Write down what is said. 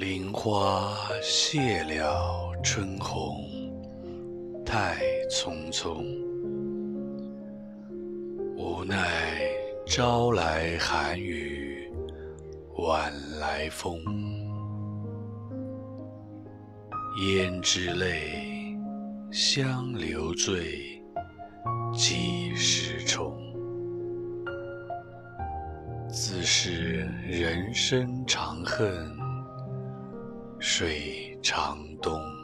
林花谢了春红，太匆匆。无奈朝来寒雨，晚来风。胭脂泪，香留醉，几时重？自是人生长恨水长东。